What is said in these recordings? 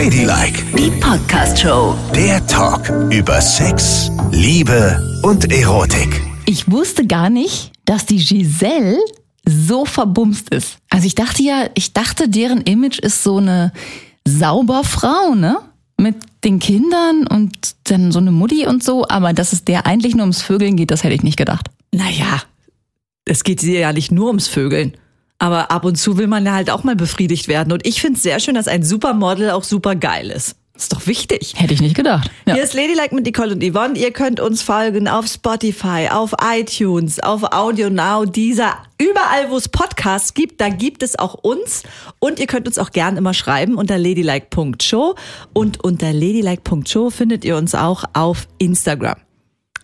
Ladylike, Die Podcast-Show. der Talk über Sex, Liebe und Erotik. Ich wusste gar nicht, dass die Giselle so verbumst ist. Also ich dachte ja, ich dachte, deren Image ist so eine Sauberfrau, ne? Mit den Kindern und dann so eine Mutti und so, aber dass es der eigentlich nur ums Vögeln geht, das hätte ich nicht gedacht. Naja, es geht dir ja nicht nur ums Vögeln. Aber ab und zu will man ja halt auch mal befriedigt werden. Und ich finde es sehr schön, dass ein Supermodel auch super geil ist. Ist doch wichtig. Hätte ich nicht gedacht. Ja. Hier ist Ladylike mit Nicole und Yvonne. Ihr könnt uns folgen auf Spotify, auf iTunes, auf Audio Now, dieser, überall wo es Podcasts gibt, da gibt es auch uns. Und ihr könnt uns auch gern immer schreiben unter ladylike.show. Und unter ladylike.show findet ihr uns auch auf Instagram.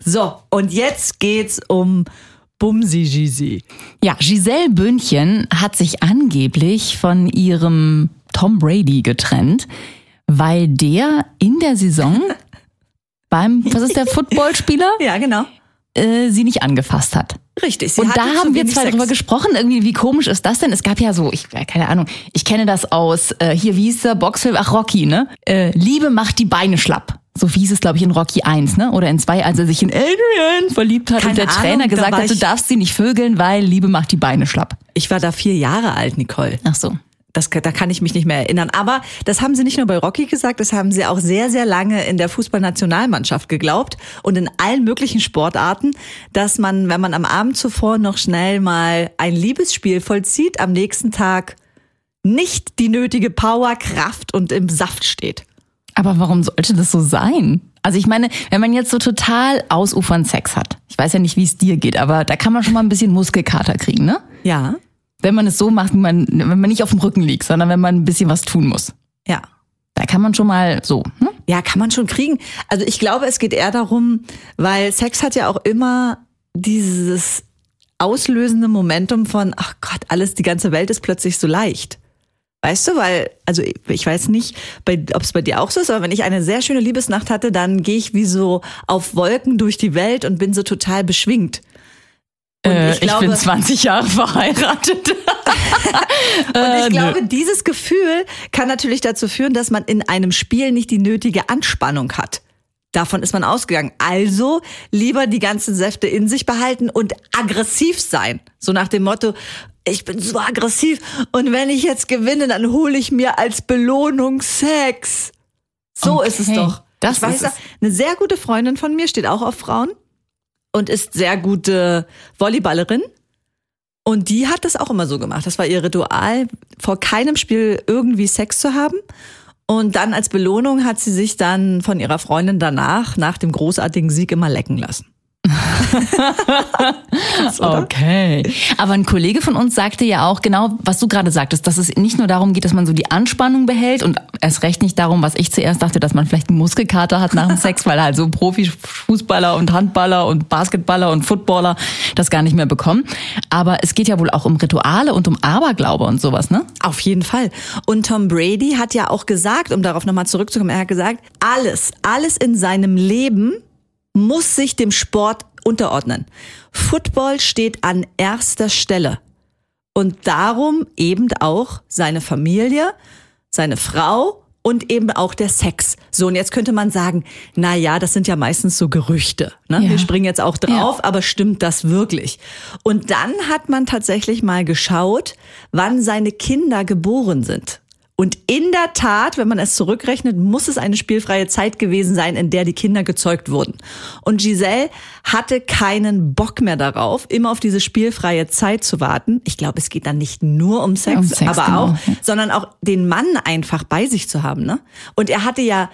So, und jetzt geht's um Bumsi Gisi. Ja, Giselle Bündchen hat sich angeblich von ihrem Tom Brady getrennt, weil der in der Saison beim, was ist der, Footballspieler, Ja, genau. äh, sie nicht angefasst hat. Richtig. Und da haben wir zwar drüber gesprochen, irgendwie, wie komisch ist das denn? Es gab ja so, ich, ja, keine Ahnung, ich kenne das aus, äh, hier, wie hieß der Boxfilm? Ach, Rocky, ne? Äh, Liebe macht die Beine schlapp. So hieß es, glaube ich, in Rocky 1, ne? Oder in 2, als er sich in Adrian verliebt hat Keine und der Ahnung, Trainer gesagt hat, du darfst sie nicht vögeln, weil Liebe macht die Beine schlapp. Ich war da vier Jahre alt, Nicole. Ach so. Das, da kann ich mich nicht mehr erinnern. Aber das haben sie nicht nur bei Rocky gesagt, das haben sie auch sehr, sehr lange in der Fußballnationalmannschaft geglaubt und in allen möglichen Sportarten, dass man, wenn man am Abend zuvor noch schnell mal ein Liebesspiel vollzieht, am nächsten Tag nicht die nötige Power, Kraft und im Saft steht. Aber warum sollte das so sein? Also ich meine, wenn man jetzt so total ausufernd Sex hat, ich weiß ja nicht, wie es dir geht, aber da kann man schon mal ein bisschen Muskelkater kriegen, ne? Ja, Wenn man es so macht, wie man, wenn man nicht auf dem Rücken liegt, sondern wenn man ein bisschen was tun muss. ja. Da kann man schon mal so, ne? Ja, kann man schon kriegen. Also ich glaube, es geht eher darum, weil Sex hat ja auch immer dieses auslösende Momentum von, ach Gott, alles, die ganze Welt ist plötzlich so leicht. Weißt du, weil, also ich- ich weiß nicht, ob es bei dir auch so ist, aber wenn ich eine sehr schöne Liebesnacht hatte, dann gehe ich wie so auf Wolken durch die Welt und bin so total beschwingt. Äh, ich glaube, bin 20 Jahre verheiratet. Und Äh, ich glaube, dieses Gefühl kann natürlich dazu führen, dass man in einem Spiel nicht die nötige Anspannung hat. Davon ist man ausgegangen. Also lieber die ganzen Säfte in sich behalten und aggressiv sein. So nach dem Motto, ich bin so aggressiv und wenn ich jetzt gewinne, dann hole ich mir als Belohnung Sex. So Okay, ist es doch. das ich weiß, ist es. eine sehr gute Freundin von mir steht auch auf Frauen und ist sehr gute Volleyballerin. Und die hat das auch immer so gemacht. Das war ihr Ritual, vor keinem Spiel irgendwie Sex zu haben. Und dann als Belohnung hat sie sich dann von ihrer Freundin danach, nach dem großartigen Sieg, immer lecken lassen. Krass? Okay. Aber ein Kollege von uns sagte ja auch genau, was du gerade sagtest, dass es nicht nur darum geht, dass man so die Anspannung behält und erst recht nicht darum, was ich zuerst dachte, dass man vielleicht einen Muskelkater hat nach dem Sex, weil halt so Profifußballer und Handballer und Basketballer und Footballer das gar nicht mehr bekommen. Aber es geht ja wohl auch um Rituale und um Aberglaube und sowas, ne? Auf jeden Fall. Und Tom Brady hat ja auch gesagt, um darauf nochmal zurückzukommen, er hat gesagt, alles, alles in seinem Leben muss sich dem Sport unterordnen. Football steht an erster Stelle. Und darum eben auch seine Familie, seine Frau und eben auch der Sex. So, und jetzt könnte man sagen, na ja, das sind ja meistens so Gerüchte. Ne? Ja. Wir springen jetzt auch drauf, aber stimmt das wirklich? Und dann hat man tatsächlich mal geschaut, wann seine Kinder geboren sind. Und in der Tat, wenn man es zurückrechnet, muss es eine spielfreie Zeit gewesen sein, in der die Kinder gezeugt wurden. Und Giselle hatte keinen Bock mehr darauf, immer auf diese spielfreie Zeit zu warten. Ich glaube, es geht dann nicht nur um Sex, Um Sex, aber genau. auch, sondern auch den Mann einfach bei sich zu haben. Ne? Und er hatte ja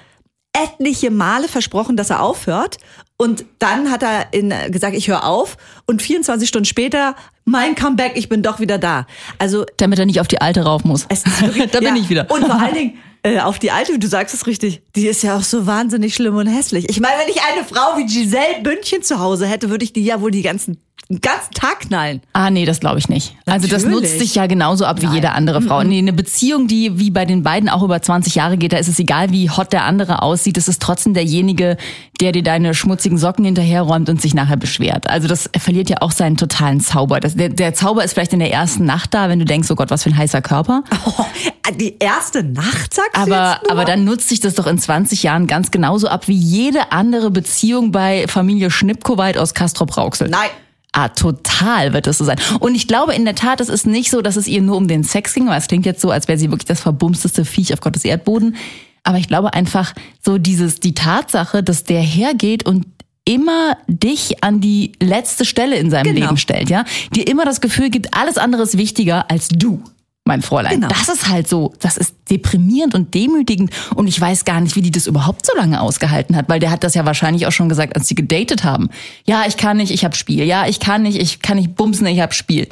etliche Male versprochen, dass er aufhört. Und dann hat er in, gesagt, ich höre auf. Und 24 Stunden später, mein Comeback, ich bin doch wieder da. Also Damit er nicht auf die alte rauf muss. wirklich, da bin ja. ich wieder. Und vor allen Dingen äh, auf die alte, du sagst es richtig, die ist ja auch so wahnsinnig schlimm und hässlich. Ich meine, wenn ich eine Frau wie Giselle Bündchen zu Hause hätte, würde ich die ja wohl die ganzen einen ganzen Tag knallen. Ah, nee, das glaube ich nicht. Also das Natürlich. nutzt sich ja genauso ab wie Nein. jede andere Frau. Nee, eine Beziehung, die wie bei den beiden auch über 20 Jahre geht, da ist es egal, wie hot der andere aussieht. Es ist trotzdem derjenige, der dir deine schmutzigen Socken hinterherräumt und sich nachher beschwert. Also das verliert ja auch seinen totalen Zauber. Das, der, der Zauber ist vielleicht in der ersten Nacht da, wenn du denkst, oh Gott, was für ein heißer Körper. Oh, die erste Nacht, sagst du Aber, nur? aber dann nutzt sich das doch in 20 Jahren ganz genauso ab wie jede andere Beziehung bei Familie Schnippkoweit aus Castrop-Rauxel. Nein. Ah, total wird es so sein. Und ich glaube in der Tat, es ist nicht so, dass es ihr nur um den Sex ging, weil es klingt jetzt so, als wäre sie wirklich das verbumsteste Viech auf Gottes Erdboden. Aber ich glaube einfach so dieses, die Tatsache, dass der hergeht und immer dich an die letzte Stelle in seinem Genau. Leben stellt, ja? Dir immer das Gefühl gibt, alles andere ist wichtiger als du. Mein Fräulein. Genau. Das ist halt so, das ist deprimierend und demütigend und ich weiß gar nicht, wie die das überhaupt so lange ausgehalten hat, weil der hat das ja wahrscheinlich auch schon gesagt, als sie gedatet haben. Ja, ich kann nicht, ich hab Spiel. Ja, ich kann nicht, ich kann nicht bumsen, ich hab Spiel.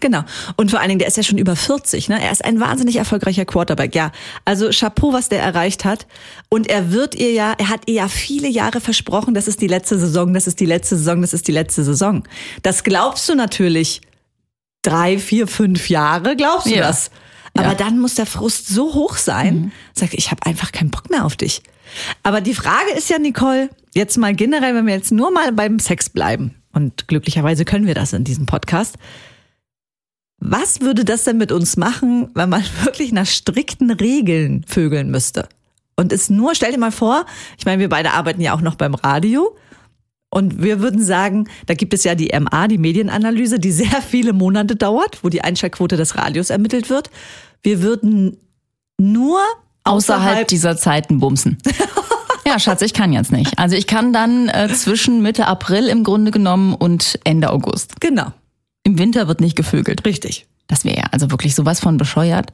Genau. Und vor allen Dingen, der ist ja schon über 40, ne? Er ist ein wahnsinnig erfolgreicher Quarterback. Ja, also Chapeau, was der erreicht hat. Und er wird ihr ja, er hat ihr ja viele Jahre versprochen, das ist die letzte Saison, das ist die letzte Saison, das ist die letzte Saison. Das glaubst du natürlich drei, vier, fünf Jahre, glaubst du Ja. das? Aber Ja. dann muss der Frust so hoch sein, sag ich habe einfach keinen Bock mehr auf dich. Aber die Frage ist ja, Nicole, jetzt mal generell, wenn wir jetzt nur mal beim Sex bleiben, und glücklicherweise können wir das in diesem Podcast, was würde das denn mit uns machen, wenn man wirklich nach strikten Regeln vögeln müsste? Und es nur, stell dir mal vor, ich meine, wir beide arbeiten ja auch noch beim Radio. Und wir würden sagen, da gibt es ja die MA, die Medienanalyse, die sehr viele Monate dauert, wo die Einschaltquote des Radios ermittelt wird. Wir würden nur Außerhalb außerhalb dieser Zeiten bumsen. Ja, Schatz, ich kann jetzt nicht. Also ich kann dann äh, zwischen Mitte April im Grunde genommen und Ende August. Genau, Im Winter wird nicht gevögelt. richtig. Das wäre ja also wirklich sowas von bescheuert.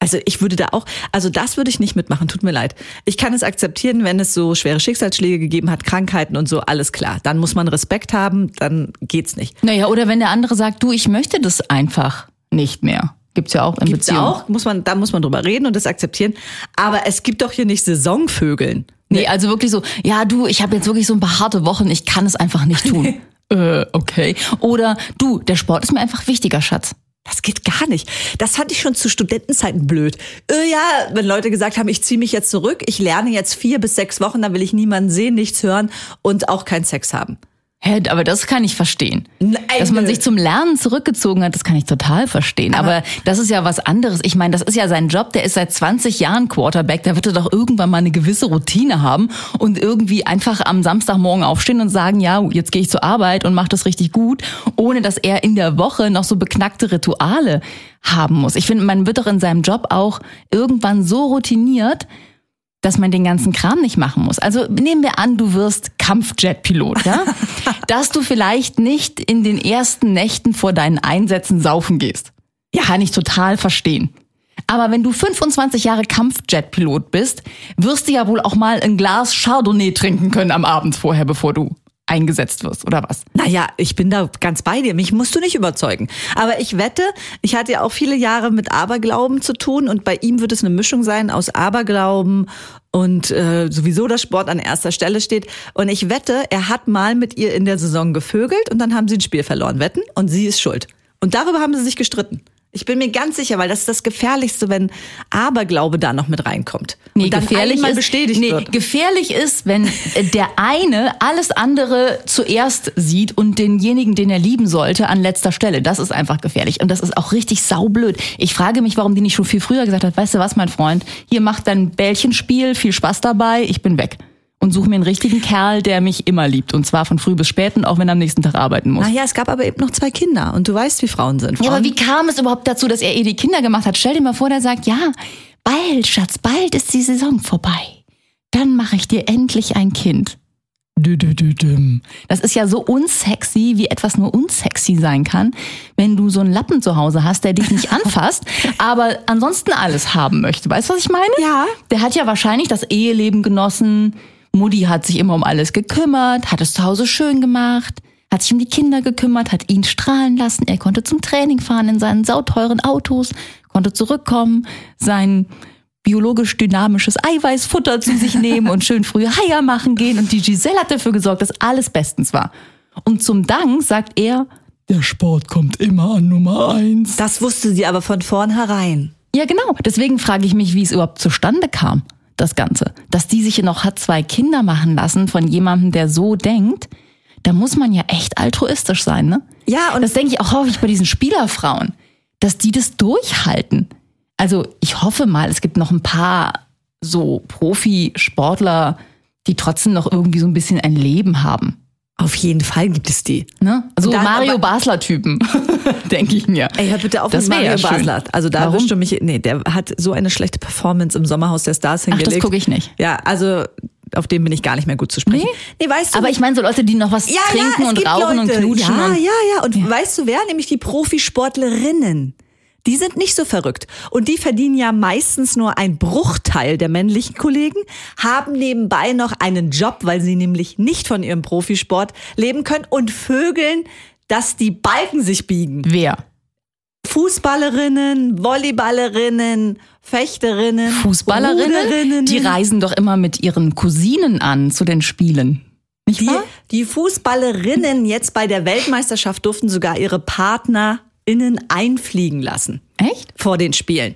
Also ich würde da auch, also das würde ich nicht mitmachen, tut mir leid. Ich kann es akzeptieren, wenn es so schwere Schicksalsschläge gegeben hat, Krankheiten und so, alles klar. Dann muss man Respekt haben, dann geht's nicht. Naja, oder wenn der andere sagt, du, ich möchte das einfach nicht mehr. Gibt's ja auch in Gibt's Beziehungen. auch, muss man, da muss man drüber reden und das akzeptieren. Aber es gibt doch hier nicht Saisonvögeln. Nee, also wirklich so, ja du, ich habe jetzt wirklich so ein paar harte Wochen, ich kann es einfach nicht tun. äh, okay. Oder du, der Sport ist mir einfach wichtiger, Schatz. Das geht gar nicht. Das fand ich schon zu Studentenzeiten blöd. Äh, ja, wenn Leute gesagt haben, ich ziehe mich jetzt zurück, ich lerne jetzt vier bis sechs Wochen, dann will ich niemanden sehen, nichts hören und auch keinen Sex haben. Hä, aber das kann ich verstehen. Nein, Dass man sich zum Lernen zurückgezogen hat, das kann ich total verstehen. Aber, das ist ja was anderes. Ich meine, das ist ja sein Job, der ist seit 20 Jahren Quarterback, da wird er doch irgendwann mal eine gewisse Routine haben und irgendwie einfach am Samstagmorgen aufstehen und sagen, ja, jetzt gehe ich zur Arbeit und mache das richtig gut, ohne dass er in der Woche noch so beknackte Rituale haben muss. Ich finde, man wird doch in seinem Job auch irgendwann so routiniert, dass man den ganzen Kram nicht machen muss. Also nehmen wir an, du wirst Kampfjetpilot, ja? dass du vielleicht nicht in den ersten Nächten vor deinen Einsätzen saufen gehst. Ja, kann ich total verstehen. Aber wenn du 25 Jahre Kampfjetpilot bist, wirst du ja wohl auch mal ein Glas Chardonnay trinken können am Abend vorher, bevor du eingesetzt wirst, oder was? Naja, ich bin da ganz bei dir. Mich musst du nicht überzeugen. Aber ich wette, ich hatte ja auch viele Jahre mit Aberglauben zu tun und bei ihm wird es eine Mischung sein aus Aberglauben und äh, sowieso das Sport an erster Stelle steht. Und ich wette, er hat mal mit ihr in der Saison gevögelt und dann haben sie ein Spiel verloren. Wetten? Und sie ist schuld. Und darüber haben sie sich gestritten. Ich bin mir ganz sicher, weil das ist das Gefährlichste, wenn Aberglaube da noch mit reinkommt. und dann einmal ist, bestätigt nee, wird. gefährlich ist, wenn äh, der eine alles andere zuerst sieht und denjenigen, den er lieben sollte, an letzter Stelle. Das ist einfach gefährlich. Und das ist auch richtig saublöd. Ich frage mich, warum die nicht schon viel früher gesagt hat, weißt du was, mein Freund, hier macht dein Bällchenspiel, viel Spaß dabei, ich bin weg. Und suche mir einen richtigen Kerl, der mich immer liebt. Und zwar von früh bis spät und auch wenn er am nächsten Tag arbeiten muss. Naja, es gab aber eben noch zwei Kinder und du weißt, wie Frauen sind. Frauen Ja, aber wie kam es überhaupt dazu, dass er eh die Kinder gemacht hat? Stell dir mal vor, der sagt, ja, bald, Schatz, bald ist die Saison vorbei. Dann mache ich dir endlich ein Kind. Das ist ja so unsexy, wie etwas nur unsexy sein kann, wenn du so einen Lappen zu Hause hast, der dich nicht anfasst, aber ansonsten alles haben möchte. Weißt du, was ich meine? Ja. Der hat ja wahrscheinlich das Eheleben genossen. Mutti hat sich immer um alles gekümmert, hat es zu Hause schön gemacht, hat sich um die Kinder gekümmert, hat ihn strahlen lassen. Er konnte zum Training fahren in seinen sauteuren Autos, konnte zurückkommen, sein biologisch dynamisches Eiweißfutter zu sich nehmen und schön früh Heier machen gehen. Und die Giselle hat dafür gesorgt, dass alles bestens war. Und zum Dank sagt er, der Sport kommt immer an Nummer eins. Das wusste sie aber von vornherein. Ja, genau. Deswegen frage ich mich, wie es überhaupt zustande kam, das Ganze. Dass die sich noch hat zwei Kinder machen lassen von jemandem, der so denkt. Da muss man ja echt altruistisch sein, ne? Ja, und Das denke ich auch häufig bei diesen Spielerfrauen, dass die das durchhalten. Also ich hoffe mal, es gibt noch ein paar so Profisportler, die trotzdem noch irgendwie so ein bisschen ein Leben haben. Auf jeden Fall gibt es die. Ne? So dann Mario Basler-Typen, denke ich mir. Ey, hör bitte auf Das mit Mario ja. Basler. Also da Warum? mich, nee, der hat so eine schlechte Performance im Sommerhaus der Stars Ach, hingelegt. das gucke ich nicht. Ja, also auf den bin ich gar nicht mehr gut zu sprechen. Nee? Nee, weißt du, Aber ich meine so Leute, die noch was trinken es und rauchen und Leute. knutschen. Ja, und ja, ja. Und weißt du wer? Nämlich die Profisportlerinnen. Die sind nicht so verrückt. Und die verdienen ja meistens nur ein Bruchteil der männlichen Kollegen, haben nebenbei noch einen Job, weil sie nämlich nicht von ihrem Profisport leben können und vögeln, dass die Balken sich biegen. Wer? Fußballerinnen, Volleyballerinnen, Fechterinnen, Fußballerinnen? Ruderinnen. Die reisen doch immer mit ihren Cousinen an zu den Spielen. Nicht Die, wahr? die Fußballerinnen jetzt bei der Weltmeisterschaft durften sogar ihre PartnerInnen einfliegen lassen Echt? vor den Spielen.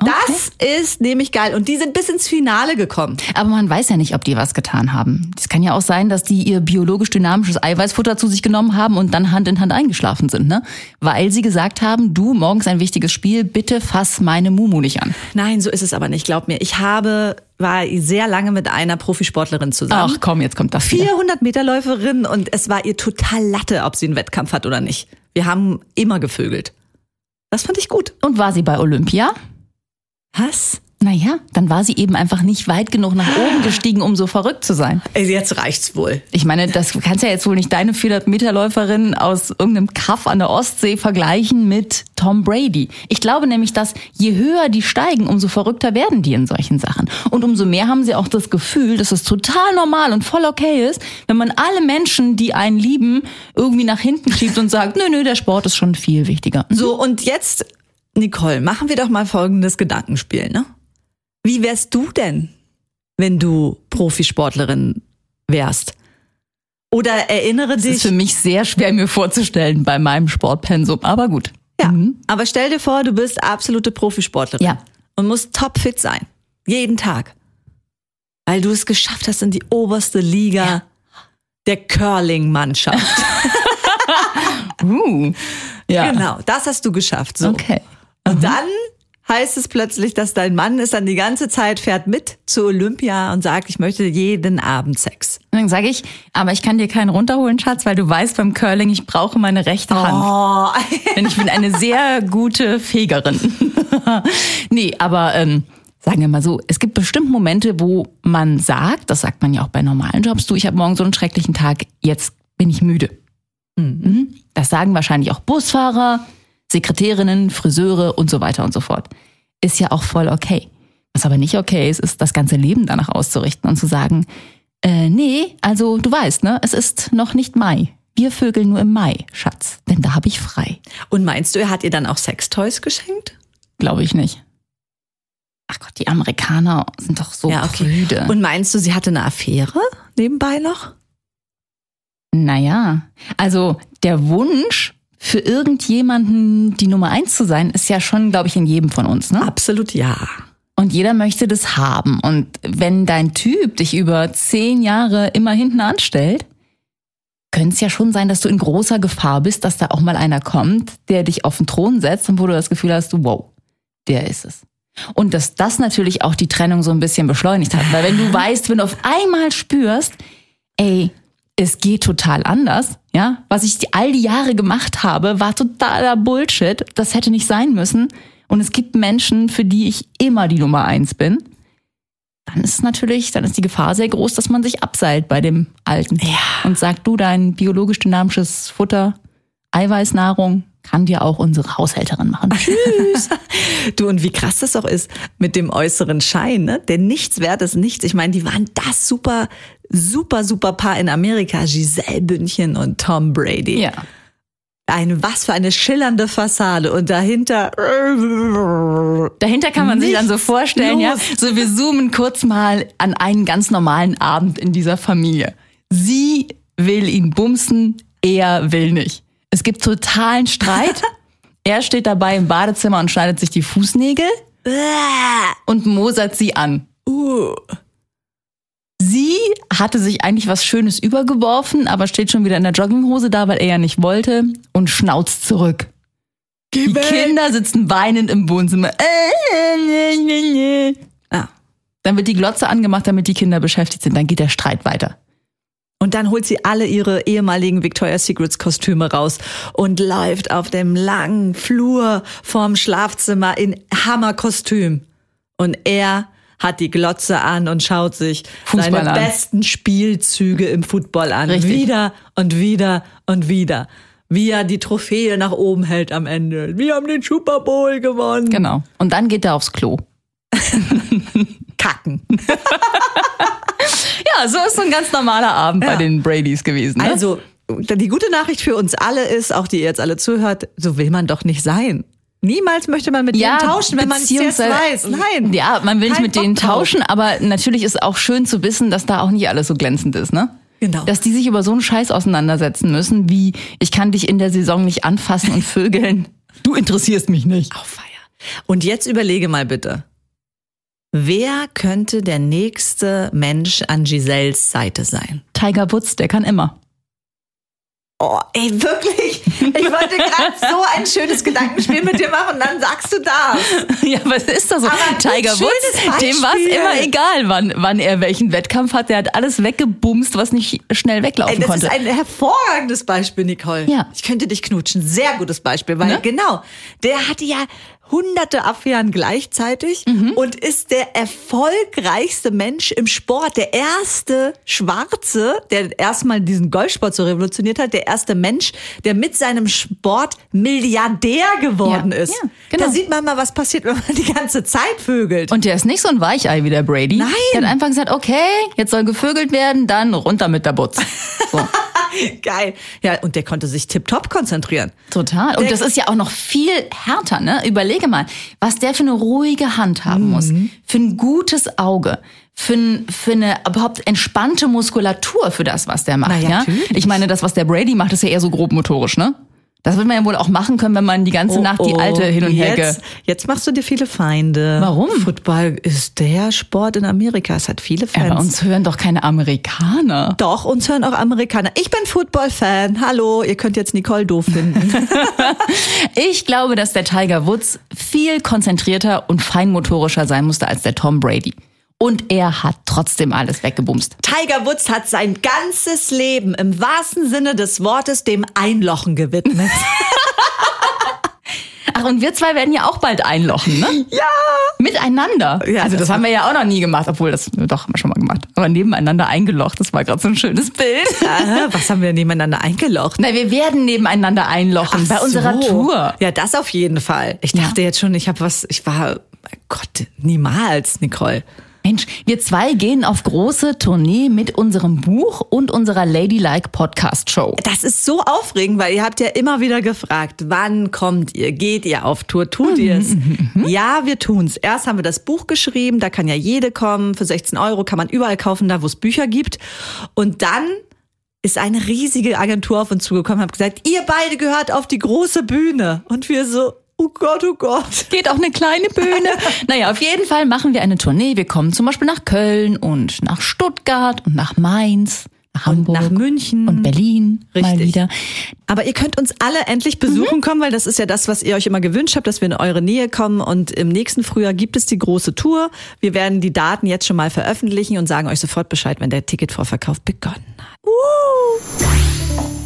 Das ist nämlich geil. Und die sind bis ins Finale gekommen. Aber man weiß ja nicht, ob die was getan haben. Es kann ja auch sein, dass die ihr biologisch dynamisches Eiweißfutter zu sich genommen haben und dann Hand in Hand eingeschlafen sind, ne? Weil sie gesagt haben, du, morgens ein wichtiges Spiel, bitte fass meine Mumu nicht an. Nein, so ist es aber nicht. Glaub mir, ich habe, war sehr lange mit einer Profisportlerin zusammen. Ach komm, jetzt kommt das wieder. 400 Meter Läuferin und es war ihr total Latte, ob sie einen Wettkampf hat oder nicht. Wir haben immer gevögelt. Das fand ich gut. Und war sie bei Olympia? Was? Naja, dann war sie eben einfach nicht weit genug nach oben gestiegen, um so verrückt zu sein. Jetzt reicht's wohl. Ich meine, das du kannst ja jetzt wohl nicht deine 400-Meter-Läuferin aus irgendeinem Kaff an der Ostsee vergleichen mit Tom Brady. Ich glaube nämlich, dass je höher die steigen, umso verrückter werden die in solchen Sachen. Und umso mehr haben sie auch das Gefühl, dass es total normal und voll okay ist, wenn man alle Menschen, die einen lieben, irgendwie nach hinten schiebt und sagt, nö, nö, der Sport ist schon viel wichtiger. So, und jetzt, Nicole, machen wir doch mal folgendes Gedankenspiel, ne? Wie wärst du denn, wenn du Profisportlerin wärst? Oder erinnere Das ist dich. für mich sehr schwer mir vorzustellen bei meinem Sportpensum, aber gut. Ja, aber stell dir vor, du bist absolute Profisportlerin. Ja. Und musst topfit sein. Jeden Tag. Weil du es geschafft hast in die oberste Liga der Curling-Mannschaft. Uh, ja. Genau, das hast du geschafft. So. Okay. Und dann heißt es plötzlich, dass dein Mann ist dann die ganze Zeit fährt mit zu Olympia und sagt, ich möchte jeden Abend Sex. Und dann sage ich, aber ich kann dir keinen runterholen, Schatz, weil du weißt beim Curling, ich brauche meine rechte Hand. Oh, Denn ich bin eine sehr gute Fegerin. nee, aber ähm, sagen wir mal so, es gibt bestimmt Momente, wo man sagt, das sagt man ja auch bei normalen Jobs, du, ich habe morgen so einen schrecklichen Tag, jetzt bin ich müde. Mhm. Das sagen wahrscheinlich auch Busfahrer, Sekretärinnen, Friseure und so weiter und so fort. Ist ja auch voll okay. Was aber nicht okay ist, ist das ganze Leben danach auszurichten und zu sagen, äh, nee, also du weißt, ne, es ist noch nicht Mai. Wir vögeln nur im Mai, Schatz, denn da habe ich frei. Und meinst du, er hat ihr dann auch Sextoys geschenkt? Glaube ich nicht. Ach Gott, die Amerikaner sind doch so prüde. Und meinst du, sie hatte eine Affäre nebenbei noch? naja, also der Wunsch für irgendjemanden die Nummer eins zu sein, ist ja schon, glaube ich, in jedem von uns, ne? Absolut ja. Und jeder möchte das haben. Und wenn dein Typ dich über zehn Jahre immer hinten anstellt, könnte es ja schon sein, dass du in großer Gefahr bist, dass da auch mal einer kommt, der dich auf den Thron setzt und wo du das Gefühl hast, du, wow, der ist es. Und dass das natürlich auch die Trennung so ein bisschen beschleunigt hat. Weil wenn du weißt, wenn du auf einmal spürst, ey, es geht total anders, ja, was ich all die Jahre gemacht habe, war totaler Bullshit, das hätte nicht sein müssen. Und es gibt Menschen, für die ich immer die Nummer eins bin. Dann ist natürlich, dann ist die Gefahr sehr groß, dass man sich abseilt bei dem Alten. Ja. Und sagt, du, dein biologisch dynamisches Futter, Eiweißnahrung, kann dir auch unsere Haushälterin machen. Tschüss. Du, und wie krass das auch ist mit dem äußeren Schein, ne? Der nichts wert ist nichts. Ich meine, die waren das super, super, super Paar in Amerika. Giselle Bündchen und Tom Brady. ja. Eine, was für eine schillernde Fassade. Und dahinter. Dahinter kann man sich dann so vorstellen, ja. los. So, wir zoomen kurz mal an einen ganz normalen Abend in dieser Familie. Sie will ihn bumsen, er will nicht. Es gibt totalen Streit. er steht dabei im Badezimmer und schneidet sich die Fußnägel und mosert sie an. Uh. Sie hatte sich eigentlich was Schönes übergeworfen, aber steht schon wieder in der Jogginghose da, weil er ja nicht wollte und schnauzt zurück. Geh Die Kinder sitzen weinend im Wohnzimmer. Ah. Dann wird die Glotze angemacht, damit die Kinder beschäftigt sind. Dann geht der Streit weiter. Und dann holt sie alle ihre ehemaligen Victoria's Secrets Kostüme raus und läuft auf dem langen Flur vorm Schlafzimmer in Hammerkostüm. Und er hat die Glotze an und schaut sich Fußball seine an. besten Spielzüge im Football an. Richtig. Wieder und wieder und wieder. Wie er die Trophäe nach oben hält am Ende. Wir haben den Super Bowl gewonnen. Genau. Und dann geht er aufs Klo. Kacken. Ja, so ist so ein ganz normaler Abend Ja. bei den Bradys gewesen. Ne? Also, die gute Nachricht für uns alle ist, auch die ihr jetzt alle zuhört, so will man doch nicht sein. Niemals möchte man mit denen tauschen, wenn man es jetzt weiß. Nein. Ja, man will nicht mit denen Bock drauf. tauschen, aber natürlich ist auch schön zu wissen, dass da auch nicht alles so glänzend ist, ne? Genau. Dass die sich über so einen Scheiß auseinandersetzen müssen, wie ich kann dich in der Saison nicht anfassen und vögeln. Du interessierst mich nicht. Auf Feier. Und jetzt überlege mal bitte. Wer könnte der nächste Mensch an Giselles Seite sein? Tiger Woods, der kann immer. Oh, ey, wirklich? Ich wollte gerade so ein schönes Gedankenspiel mit dir machen, dann sagst du das. Ja, was ist das so? Aber Tiger Woods, dem war es immer egal, wann, wann er welchen Wettkampf hat. Der hat alles weggebumst, was nicht schnell weglaufen Ey, das konnte. ist ein hervorragendes Beispiel, Nicole. Ja. Ich könnte dich knutschen. Sehr gutes Beispiel, weil Ne? genau, der hatte ja hunderte Affären gleichzeitig Mhm. und ist der erfolgreichste Mensch im Sport. Der erste Schwarze, der erstmal diesen Golfsport so revolutioniert hat. Der erste Mensch, der mit seinem Sport Milliardär geworden Ja, ist. ja, genau. Da sieht man mal, was passiert, wenn man die ganze Zeit vögelt. Und der ist nicht so ein Weichei wie der Brady. Nein. Der hat einfach gesagt, okay, jetzt soll gevögelt werden, dann runter mit der Butz. So, Geil. Ja, und der konnte sich tipptopp konzentrieren. total. Und Der- das ist ja auch noch viel härter, ne? Überlege mal, was der für eine ruhige Hand haben muss, Mhm. für ein gutes Auge. Für, ein, für eine überhaupt entspannte Muskulatur für das, was der macht. Na ja, ja? natürlich. Ich meine, das, was der Brady macht, ist ja eher so grob motorisch, ne? Das wird man ja wohl auch machen können, wenn man die ganze Nacht die alte hin und her Oh, jetzt, jetzt machst du dir viele Feinde. Warum? Football ist der Sport in Amerika. Es hat viele Fans. bei uns hören doch keine Amerikaner. Doch, uns hören auch Amerikaner. Ich bin Football-Fan. Hallo, ihr könnt jetzt Nicole doof finden. Ich glaube, dass der Tiger Woods viel konzentrierter und feinmotorischer sein musste als der Tom Brady. Und er hat trotzdem alles weggebumst. Tiger Woods hat sein ganzes Leben im wahrsten Sinne des Wortes dem Einlochen gewidmet. Ach, und wir zwei werden ja auch bald einlochen, ne? ja. Miteinander. Ja, also das das haben wir ja auch noch nie gemacht, obwohl das doch haben wir schon mal gemacht. Aber nebeneinander eingelocht, das war gerade so ein schönes Bild. Äh, was haben wir nebeneinander eingelocht? Na, wir werden nebeneinander einlochen bei Ach unserer so. Tour. Ja, das auf jeden Fall. Ich dachte jetzt schon, ich habe was, ich war, mein Gott, niemals, Nicole. Mensch, wir zwei gehen auf große Tournee mit unserem Buch und unserer Ladylike Podcast Show. Das ist so aufregend, weil ihr habt ja immer wieder gefragt, wann kommt ihr? Geht ihr auf Tour? Mhm, Tut ihr es? Ja, wir tun's. Erst haben wir das Buch geschrieben, da kann ja jede kommen. Für 16 Euro kann man überall kaufen, da wo es Bücher gibt. Und dann ist eine riesige Agentur auf uns zugekommen und hat gesagt, ihr beide gehört auf die große Bühne. Und wir so, oh Gott, oh Gott. Geht auch eine kleine Bühne. naja, auf jeden Fall machen wir eine Tournee. Wir kommen zum Beispiel nach Köln und nach Stuttgart und nach Mainz, nach Hamburg nach München. und Berlin mal Richtig. wieder. Aber ihr könnt uns alle endlich besuchen kommen, weil das ist ja das, was ihr euch immer gewünscht habt, dass wir in eure Nähe kommen. Und im nächsten Frühjahr gibt es die große Tour. Wir werden die Daten jetzt schon mal veröffentlichen und sagen euch sofort Bescheid, wenn der Ticketvorverkauf begonnen hat.